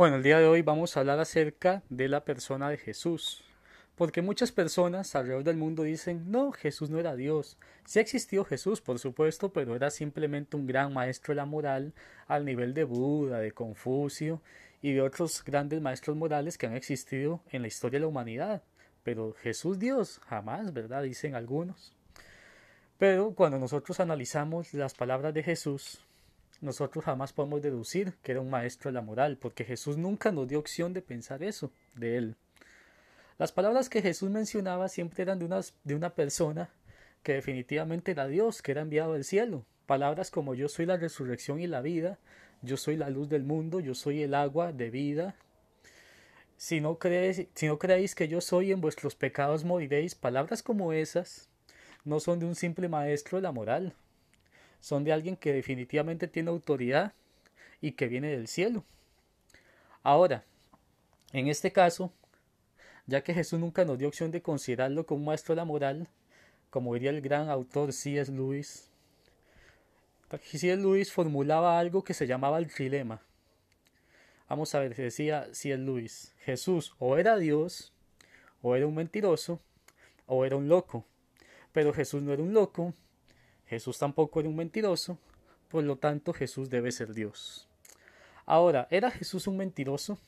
Bueno, el día de hoy vamos a hablar acerca de la persona de Jesús. Porque muchas personas alrededor del mundo dicen, no, Jesús no era Dios. Sí existió Jesús, por supuesto, pero era simplemente un gran maestro de la moral al nivel de Buda, de Confucio y de otros grandes maestros morales que han existido en la historia de la humanidad. Pero Jesús Dios, jamás, ¿verdad? Dicen algunos. Pero cuando nosotros analizamos las palabras de Jesús, nosotros jamás podemos deducir que era un maestro de la moral, porque Jesús nunca nos dio opción de pensar eso de él. Las palabras que Jesús mencionaba siempre eran de una, de una persona que definitivamente era Dios, que era enviado del cielo. Palabras como yo soy la resurrección y la vida, yo soy la luz del mundo, yo soy el agua de vida. Si no, si no creéis que yo soy, en vuestros pecados moriréis. Palabras como esas no son de un simple maestro de la moral, son de alguien que definitivamente tiene autoridad y que viene del cielo. Ahora, en este caso, ya que Jesús nunca nos dio opción de considerarlo como maestro de la moral, como diría el gran autor C.S. Lewis, C.S. Lewis formulaba algo que se llamaba el trilema. Vamos a ver, decía C.S. Lewis, Jesús o era Dios, o era un mentiroso, o era un loco. Pero Jesús no era un loco, Jesús tampoco era un mentiroso, por lo tanto Jesús debe ser Dios. Ahora, ¿era Jesús un mentiroso?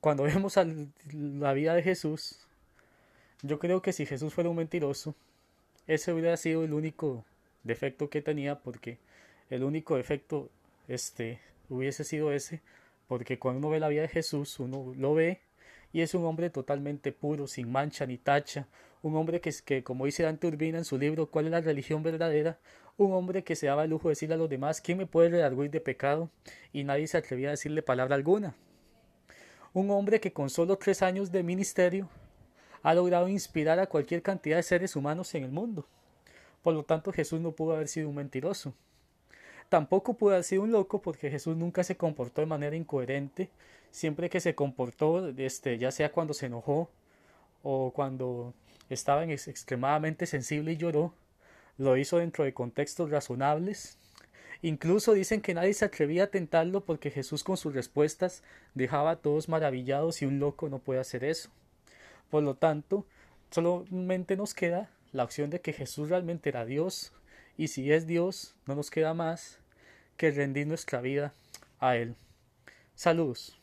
Cuando vemos la vida de Jesús, yo creo que si Jesús fuera un mentiroso, ese hubiera sido el único defecto que tenía, porque el único defecto este hubiese sido ese, porque cuando uno ve la vida de Jesús, uno lo ve y es un hombre totalmente puro, sin mancha ni tacha, un hombre que, que como dice Dante Urbina en su libro ¿Cuál es la religión verdadera? un hombre que se daba el lujo de decirle a los demás ¿quién me puede redarguir de pecado? y nadie se atrevía a decirle palabra alguna. Un hombre que con solo tres años de ministerio ha logrado inspirar a cualquier cantidad de seres humanos en el mundo. Por lo tanto, Jesús no pudo haber sido un mentiroso. Tampoco pudo haber sido un loco porque Jesús nunca se comportó de manera incoherente siempre que se comportó, este, ya sea cuando se enojó o cuando estaba extremadamente sensible y lloró, lo hizo dentro de contextos razonables. Incluso dicen que nadie se atrevía a tentarlo porque Jesús con sus respuestas dejaba a todos maravillados y un loco no puede hacer eso. Por lo tanto, solamente nos queda la opción de que Jesús realmente era Dios y si es Dios no nos queda más que rendir nuestra vida a Él. Saludos.